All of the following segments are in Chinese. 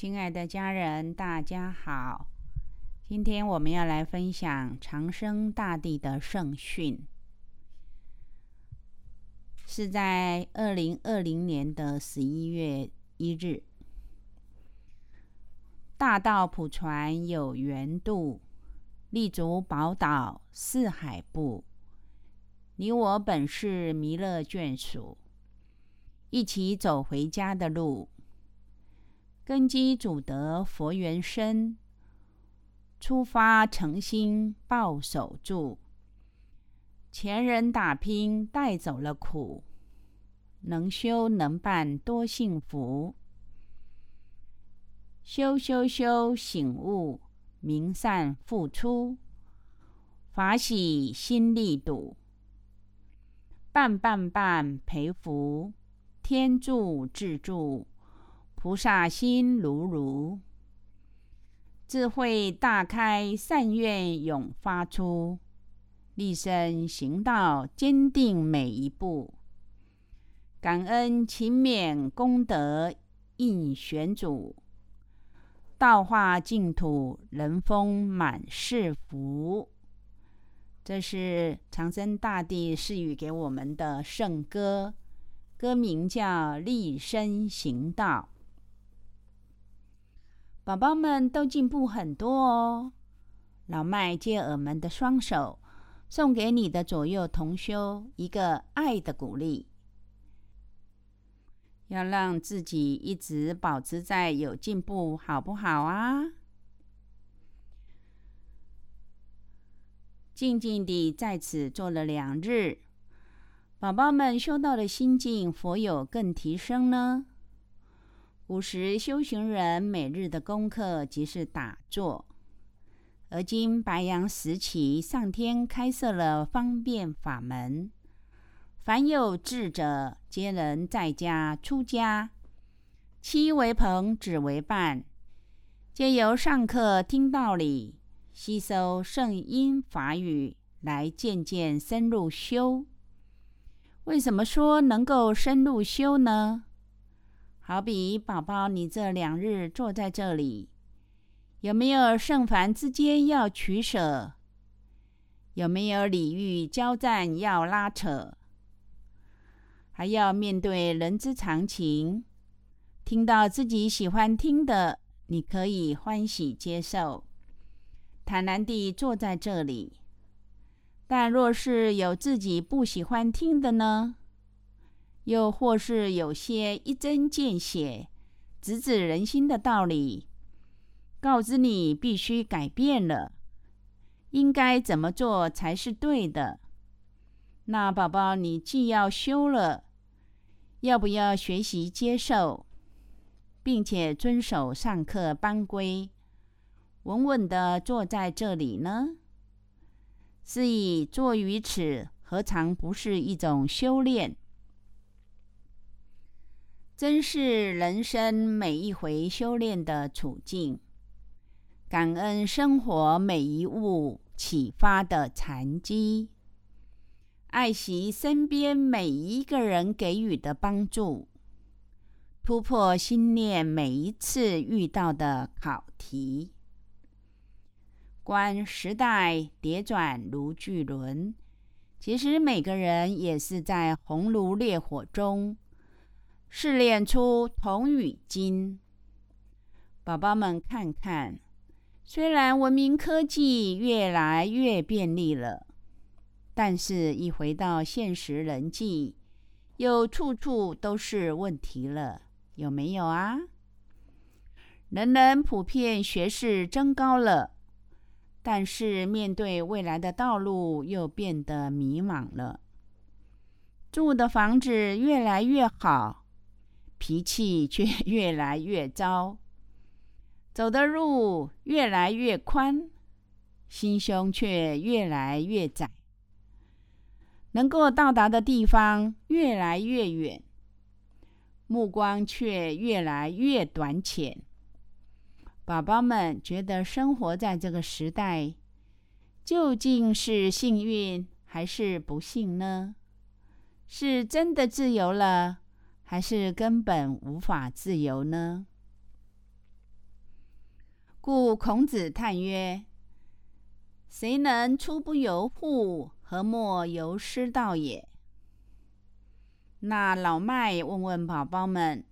亲爱的家人，大家好。今天我们要来分享长生大帝的圣训，是在二零二零年的十一月一日。大道普传有缘度，立足宝岛四海部。你我本是弥勒眷属，一起走回家的路。根基祖德佛缘深，出发诚心抱守住。前人打拼带走了苦，能修能办多幸福。修修修醒悟，明善付出，法喜心力笃。办办办，培福天助自助，菩萨心如如，智慧大开，善愿永发出，立身行道坚定每一步，感恩勤勉功德应玄主，道化净土人丰满是福。这是长生大帝赐予给我们的圣歌，歌名叫《立身行道》。宝宝们都进步很多哦。老麦借耳门的双手，送给你的左右同修一个爱的鼓励，要让自己一直保持在有进步，好不好啊？静静地在此坐了两日，宝宝们修道的心境否有更提升呢？古时修行人每日的功课即是打坐，而今白羊时期，上天开设了方便法门，凡有智者，皆能在家出家，妻为朋，子为伴，皆由上课听道理。吸收圣音法语，来渐渐深入修。为什么说能够深入修呢？好比宝宝，你这两日坐在这里，有没有圣凡之间要取舍？有没有礼遇交战要拉扯？还要面对人之常情，听到自己喜欢听的，你可以欢喜接受。坦然地坐在这里，但若是有自己不喜欢听的呢？又或是有些一针见血、直指人心的道理，告知你必须改变了，应该怎么做才是对的？那宝宝，你既要修了，要不要学习接受，并且遵守上课班规？稳稳的坐在这里呢，是以坐于此，何尝不是一种修炼？真是人生每一回修炼的处境，感恩生活每一物启发的禅机，爱惜身边每一个人给予的帮助，突破心念每一次遇到的考题。观时代叠转如巨轮，其实每个人也是在红炉烈火中试炼出铜与金。宝宝们看看，虽然文明科技越来越便利了，但是一回到现实人际，又处处都是问题了，有没有啊？人人普遍学识增高了。但是面对未来的道路，又变得迷茫了。住的房子越来越好，脾气却越来越糟；走的路越来越宽，心胸却越来越窄；能够到达的地方越来越远，目光却越来越短浅。宝宝们觉得生活在这个时代，究竟是幸运还是不幸呢？是真的自由了，还是根本无法自由呢？故孔子叹曰：“谁能出不由户，何莫由师道也？”那老麦问问宝宝们：“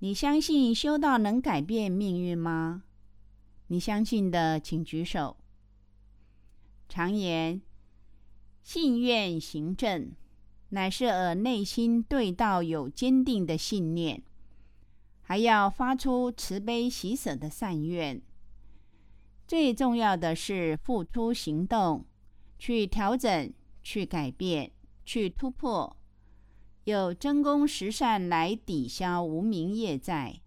你相信修道能改变命运吗？”你相信的，请举手。常言：“信愿行正”，乃是而内心对道有坚定的信念，还要发出慈悲喜舍的善愿。最重要的是付出行动，去调整、去改变、去突破，有真功实善来抵消无名业债。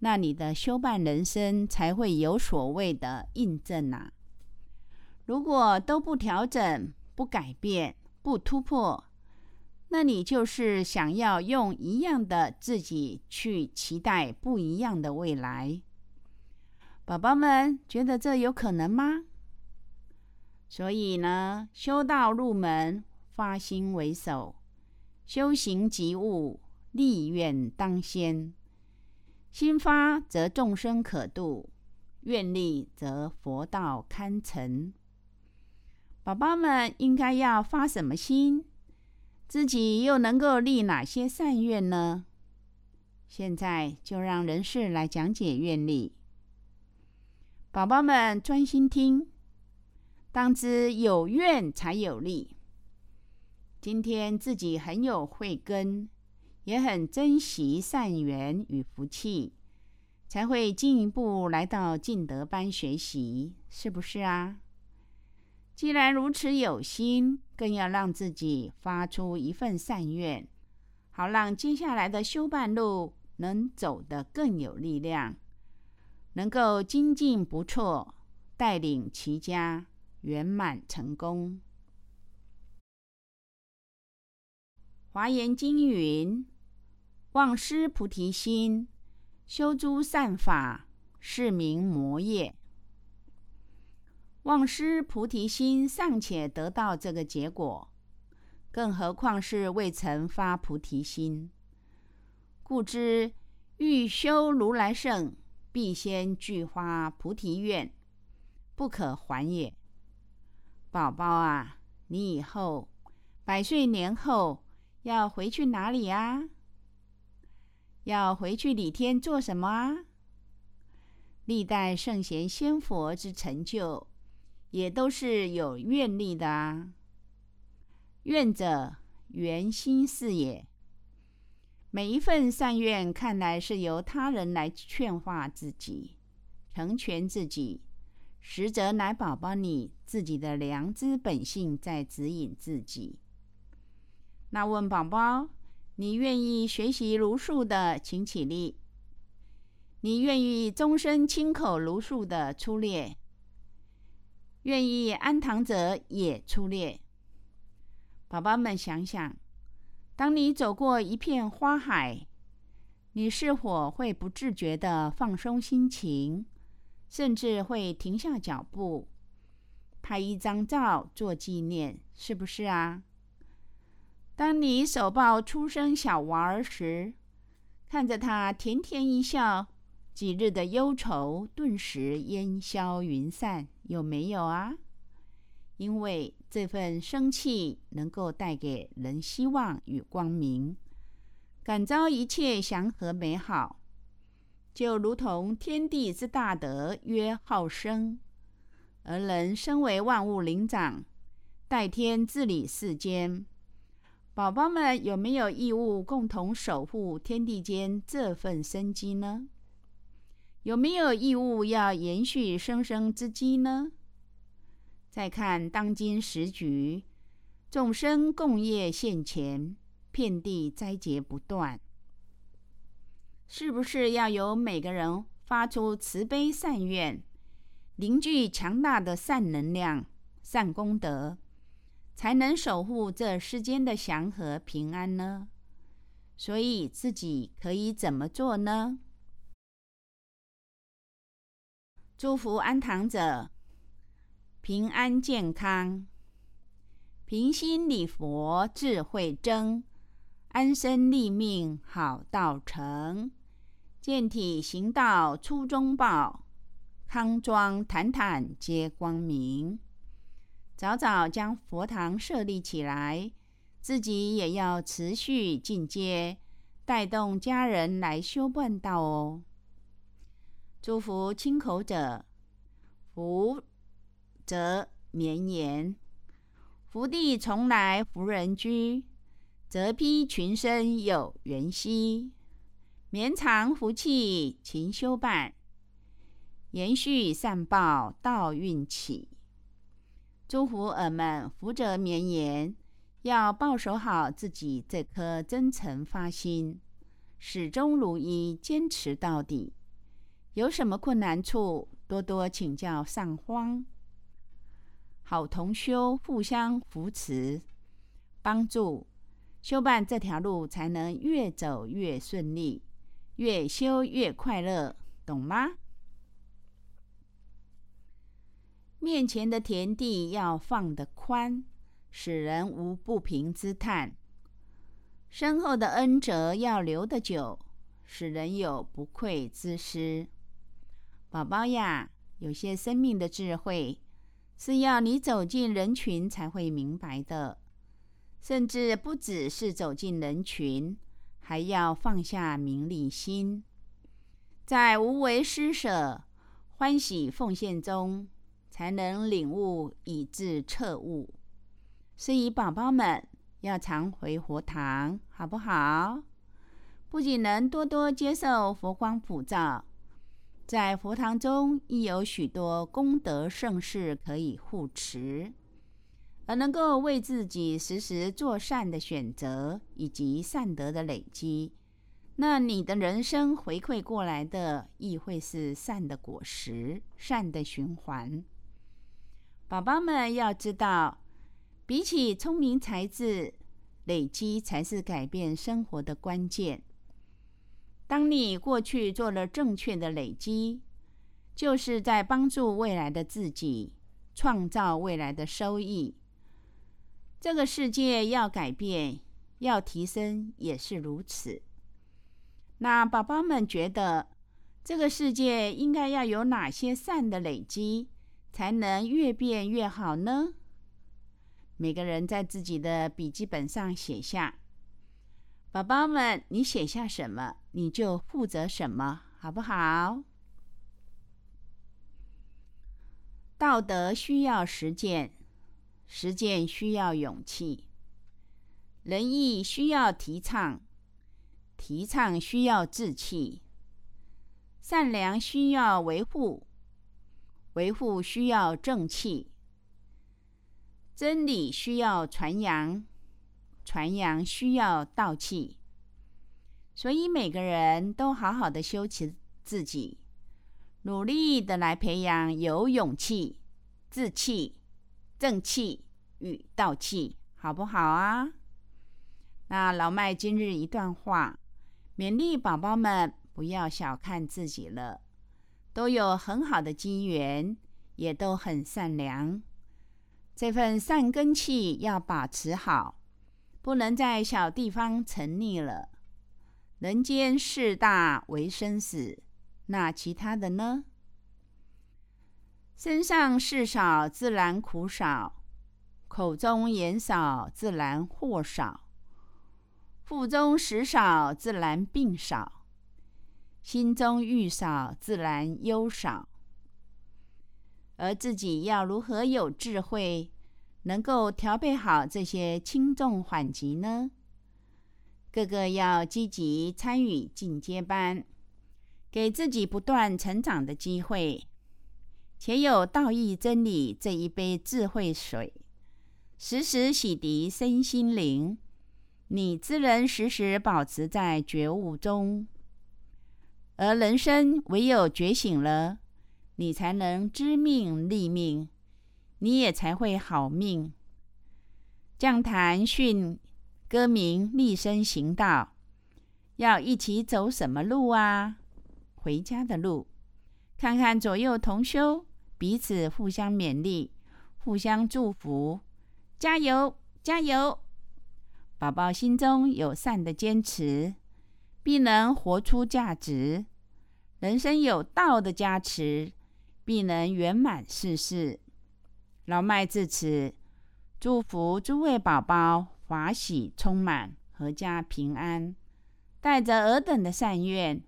那你的修办人生才会有所谓的印证呐。如果都不调整、不改变、不突破，那你就是想要用一样的自己去期待不一样的未来。宝宝们觉得这有可能吗？所以呢，修道入门，发心为首，修行即悟，立愿当先。心发则众生可度，愿力则佛道堪成。宝宝们应该要发什么心？自己又能够立哪些善愿呢？现在就让人事来讲解愿力。宝宝们专心听，当知有愿才有力。今天自己很有慧根。也很珍惜善缘与福气，才会进一步来到敬德班学习，是不是啊？既然如此有心，更要让自己发出一份善愿，好让接下来的修办路能走得更有力量，能够精进不错，带领齐家圆满成功。华严经云。忘失菩提心，修诸善法，是名魔业。忘失菩提心尚且得到这个结果，更何况是未曾发菩提心？故知欲修如来圣，必先具发菩提愿，不可还也。宝宝啊，你以后百岁年后要回去哪里啊？要回去李天做什么啊？历代圣贤仙佛之成就，也都是有愿力的啊。愿者，圆心事也。每一份善愿，看来是由他人来劝化自己、成全自己，实则乃宝宝你自己的良知本性在指引自己。那问宝宝？你愿意学习如数的，请起立。你愿意终身亲口如数的出列，愿意安躺者也出列。宝宝们想想，当你走过一片花海，你是否会不自觉的放松心情，甚至会停下脚步，拍一张照做纪念？是不是啊？当你手抱出生小娃儿时，看着他甜甜一笑，几日的忧愁顿时烟消云散，有没有啊？因为这份生气能够带给人希望与光明，感召一切祥和美好，就如同天地之大德曰好生，而人身为万物灵长，代天治理世间。宝宝们有没有义务共同守护天地间这份生机呢？有没有义务要延续生生之机呢？再看当今时局，众生共业现前，遍地灾劫不断，是不是要由每个人发出慈悲善愿，凝聚强大的善能量、善功德？才能守护这世间的祥和平安呢？所以自己可以怎么做呢？祝福安堂者平安健康，平心礼佛智慧增，安身立命好道成，健体行道初中报，康庄坦坦皆光明。早早将佛堂设立起来，自己也要持续进阶，带动家人来修办道哦。祝福亲口者，福则绵延，福地从来福人居，则披群生有缘兮。绵长福气勤修办，延续善报道运起。祝福尔们福泽绵延，要抱守好自己这颗真诚发心，始终如一，坚持到底。有什么困难处，多多请教上荒，好同修互相扶持帮助，修办这条路才能越走越顺利。越修越快乐，懂吗？面前的田地要放得宽，使人无不平之叹；身后的恩泽要留得久，使人有不愧之思。宝宝呀，有些生命的智慧是要你走进人群才会明白的，甚至不只是走进人群。还要放下名利心，在无为施舍、欢喜奉献中，才能领悟以至彻悟。所以，宝宝们要常回佛堂，好不好？不仅能多多接受佛光普照，在佛堂中亦有许多功德盛事可以护持。而能够为自己时时做善的选择，以及善德的累积，那你的人生回馈过来的亦会是善的果实、善的循环。宝宝们要知道，比起聪明才智，累积才是改变生活的关键。当你过去做了正确的累积，就是在帮助未来的自己创造未来的收益。这个世界要改变、要提升，也是如此。那宝宝们觉得，这个世界应该要有哪些善的累积，才能越变越好呢？每个人在自己的笔记本上写下。宝宝们，你写下什么，你就负责什么，好不好？道德需要实践。实践需要勇气，仁义需要提倡，提倡需要志气，善良需要维护，维护需要正气，真理需要传扬，传扬需要道气。所以每个人都好好的修持自己，努力的来培养有勇气、志气。正气与道气，好不好啊？那老麦今日一段话，勉励宝宝们不要小看自己了，都有很好的机缘，也都很善良。这份善根气要保持好，不能在小地方沉溺了。人间事大为生死，那其他的呢？身上事少，自然苦少；口中言少，自然祸少；腹中食少，自然病少；心中欲少，自然忧少。而自己要如何有智慧，能够调配好这些轻重缓急呢？个个要积极参与进阶班，给自己不断成长的机会。且有道义真理这一杯智慧水，时时洗涤身心灵，你自能时时保持在觉悟中。而人生唯有觉醒了，你才能知命立命，你也才会好命。降坛训歌名立身行道，要一起走什么路啊？回家的路。看看左右同修，彼此互相勉励，互相祝福，加油加油！宝宝心中有善的坚持，必能活出价值。人生有道的加持，必能圆满世事。老麦至此，祝福诸位宝宝华喜充满，阖家平安，带着尔等的善愿，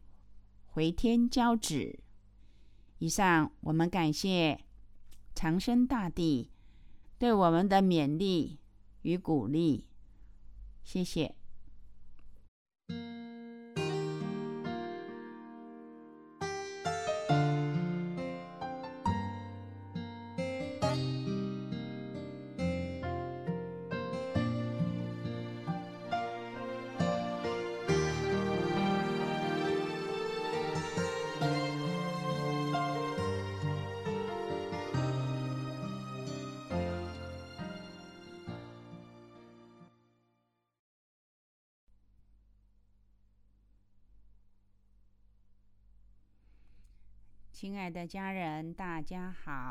回天交旨。以上，我们感谢长生大帝对我们的勉励与鼓励，谢谢。亲爱的家人，大家好！